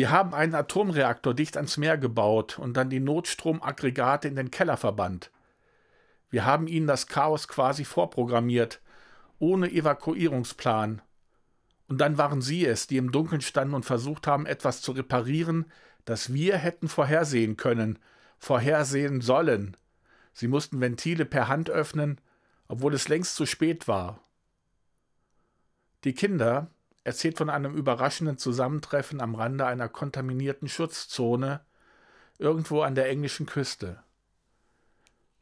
Wir haben einen Atomreaktor dicht ans Meer gebaut und dann die Notstromaggregate in den Keller verbannt. Wir haben ihnen das Chaos quasi vorprogrammiert, ohne Evakuierungsplan. Und dann waren sie es, die im Dunkeln standen und versucht haben, etwas zu reparieren, das wir hätten vorhersehen können, vorhersehen sollen. Sie mussten Ventile per Hand öffnen, obwohl es längst zu spät war. Die Kinder erzählt von einem überraschenden Zusammentreffen am Rande einer kontaminierten Schutzzone irgendwo an der englischen Küste.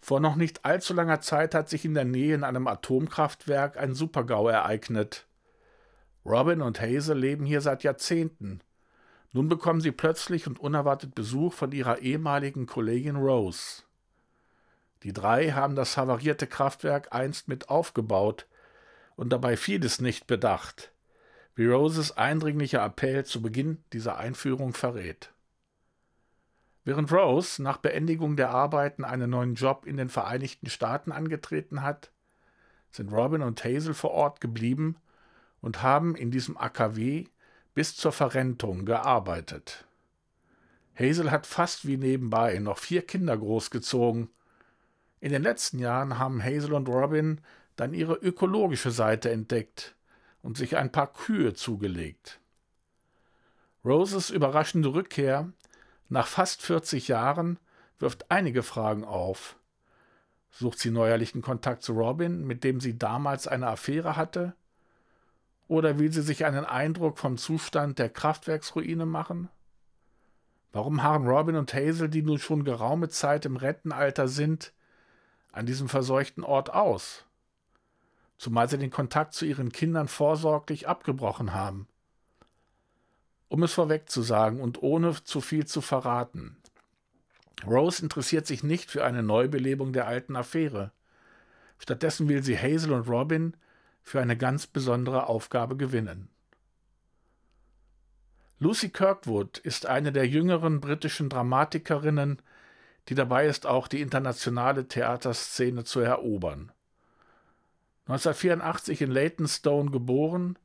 Vor noch nicht allzu langer Zeit hat sich in der Nähe in einem Atomkraftwerk ein Supergau ereignet. Robin und Hazel leben hier seit Jahrzehnten. Nun bekommen sie plötzlich und unerwartet Besuch von ihrer ehemaligen Kollegin Rose. Die drei haben das havarierte Kraftwerk einst mit aufgebaut und dabei vieles nicht bedacht, wie Roses eindringlicher Appell zu Beginn dieser Einführung verrät. Während Rose nach Beendigung der Arbeiten einen neuen Job in den Vereinigten Staaten angetreten hat, sind Robin und Hazel vor Ort geblieben und haben in diesem AKW bis zur Verrentung gearbeitet. Hazel hat fast wie nebenbei noch vier Kinder großgezogen. In den letzten Jahren haben Hazel und Robin dann ihre ökologische Seite entdeckt und sich ein paar Kühe zugelegt. Roses überraschende Rückkehr nach fast 40 Jahren wirft einige Fragen auf. Sucht sie neuerlichen Kontakt zu Robin, mit dem sie damals eine Affäre hatte? Oder will sie sich einen Eindruck vom Zustand der Kraftwerksruine machen? Warum harren Robin und Hazel, die nun schon geraume Zeit im Rentenalter sind, an diesem verseuchten Ort aus? Zumal sie den Kontakt zu ihren Kindern vorsorglich abgebrochen haben. Um es vorweg zu sagen und ohne zu viel zu verraten. Rose interessiert sich nicht für eine Neubelebung der alten Affäre. Stattdessen will sie Hazel und Robin für eine ganz besondere Aufgabe gewinnen. Lucy Kirkwood ist eine der jüngeren britischen Dramatikerinnen, die dabei ist, auch die internationale Theaterszene zu erobern. 1984 in Leytonstone geboren,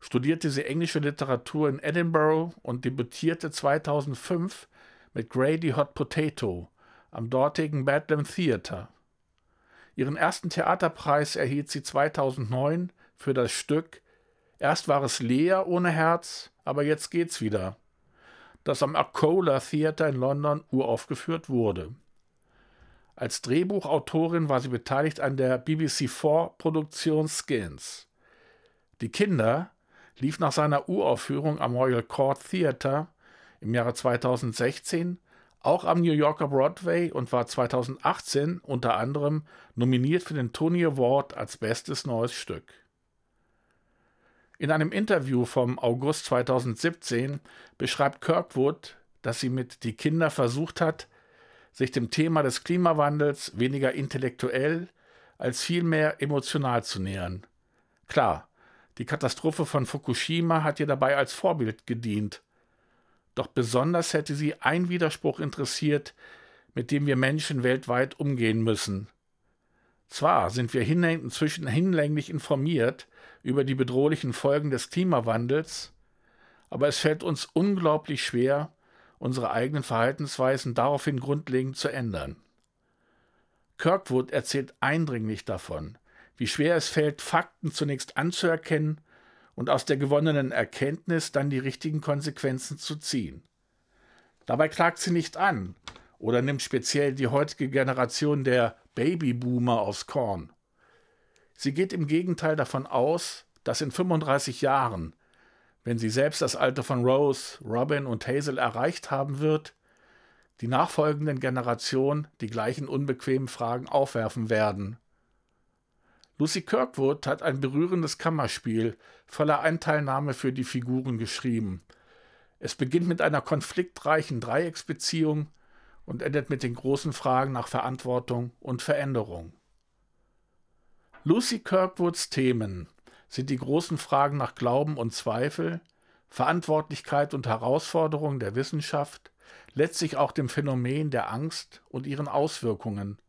studierte sie englische Literatur in Edinburgh und debütierte 2005 mit Grady Hot Potato am dortigen Bedlam Theatre. Ihren ersten Theaterpreis erhielt sie 2009 für das Stück Erst war es leer ohne Herz, aber jetzt geht's wieder, das am Arcola Theatre in London uraufgeführt wurde. Als Drehbuchautorin war sie beteiligt an der BBC4-Produktion Skins. Die Kinder lief nach seiner Uraufführung am Royal Court Theatre im Jahre 2016 auch am New Yorker Broadway und war 2018 unter anderem nominiert für den Tony Award als bestes neues Stück. In einem Interview vom August 2017 beschreibt Kirkwood, dass sie mit Die Kinder versucht hat, sich dem Thema des Klimawandels weniger intellektuell als vielmehr emotional zu nähern. Klar, die Katastrophe von Fukushima hat ihr dabei als Vorbild gedient. Doch besonders hätte sie ein Widerspruch interessiert, mit dem wir Menschen weltweit umgehen müssen. Zwar sind wir inzwischen hinlänglich informiert über die bedrohlichen Folgen des Klimawandels, aber es fällt uns unglaublich schwer, unsere eigenen Verhaltensweisen daraufhin grundlegend zu ändern. Kirkwood erzählt eindringlich davon, wie schwer es fällt, Fakten zunächst anzuerkennen und aus der gewonnenen Erkenntnis dann die richtigen Konsequenzen zu ziehen. Dabei klagt sie nicht an oder nimmt speziell die heutige Generation der Babyboomer aufs Korn. Sie geht im Gegenteil davon aus, dass in 35 Jahren, wenn sie selbst das Alter von Rose, Robin und Hazel erreicht haben wird, die nachfolgenden Generationen die gleichen unbequemen Fragen aufwerfen werden. Lucy Kirkwood hat ein berührendes Kammerspiel voller Einteilnahme für die Figuren geschrieben. Es beginnt mit einer konfliktreichen Dreiecksbeziehung und endet mit den großen Fragen nach Verantwortung und Veränderung. Lucy Kirkwoods Themen sind die großen Fragen nach Glauben und Zweifel, Verantwortlichkeit und Herausforderung der Wissenschaft, letztlich auch dem Phänomen der Angst und ihren Auswirkungen –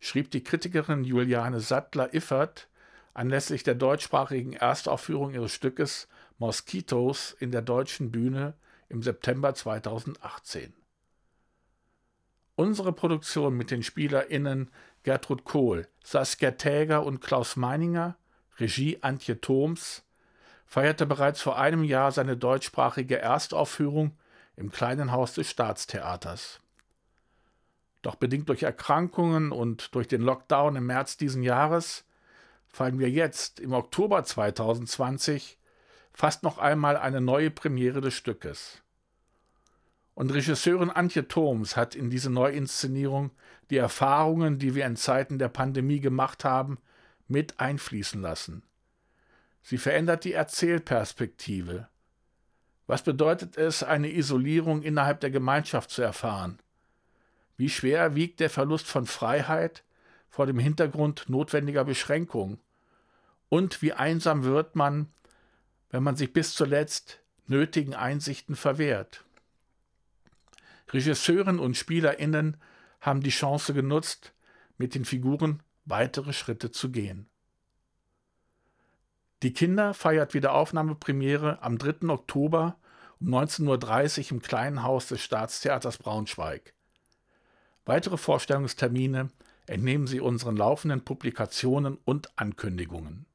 schrieb die Kritikerin Juliane Sattler-Iffert anlässlich der deutschsprachigen Erstaufführung ihres Stückes Mosquitos in der Deutschen Bühne im September 2018. Unsere Produktion mit den SpielerInnen Gertrud Kohl, Saskia Täger und Klaus Meininger, Regie Antje Thoms, feierte bereits vor einem Jahr seine deutschsprachige Erstaufführung im kleinen Haus des Staatstheaters. Doch bedingt durch Erkrankungen und durch den Lockdown im März diesen Jahres feiern wir jetzt im Oktober 2020 fast noch einmal eine neue Premiere des Stückes. Und Regisseurin Antje Thoms hat in diese Neuinszenierung die Erfahrungen, die wir in Zeiten der Pandemie gemacht haben, mit einfließen lassen. Sie verändert die Erzählperspektive. Was bedeutet es, eine Isolierung innerhalb der Gemeinschaft zu erfahren? Wie schwer wiegt der Verlust von Freiheit vor dem Hintergrund notwendiger Beschränkung? Und wie einsam wird man, wenn man sich bis zuletzt nötigen Einsichten verwehrt? Regisseuren und SpielerInnen haben die Chance genutzt, mit den Figuren weitere Schritte zu gehen. Die Kinder feiert wieder Aufnahmepremiere am 3. Oktober um 19.30 Uhr im kleinen Haus des Staatstheaters Braunschweig. Weitere Vorstellungstermine entnehmen Sie unseren laufenden Publikationen und Ankündigungen.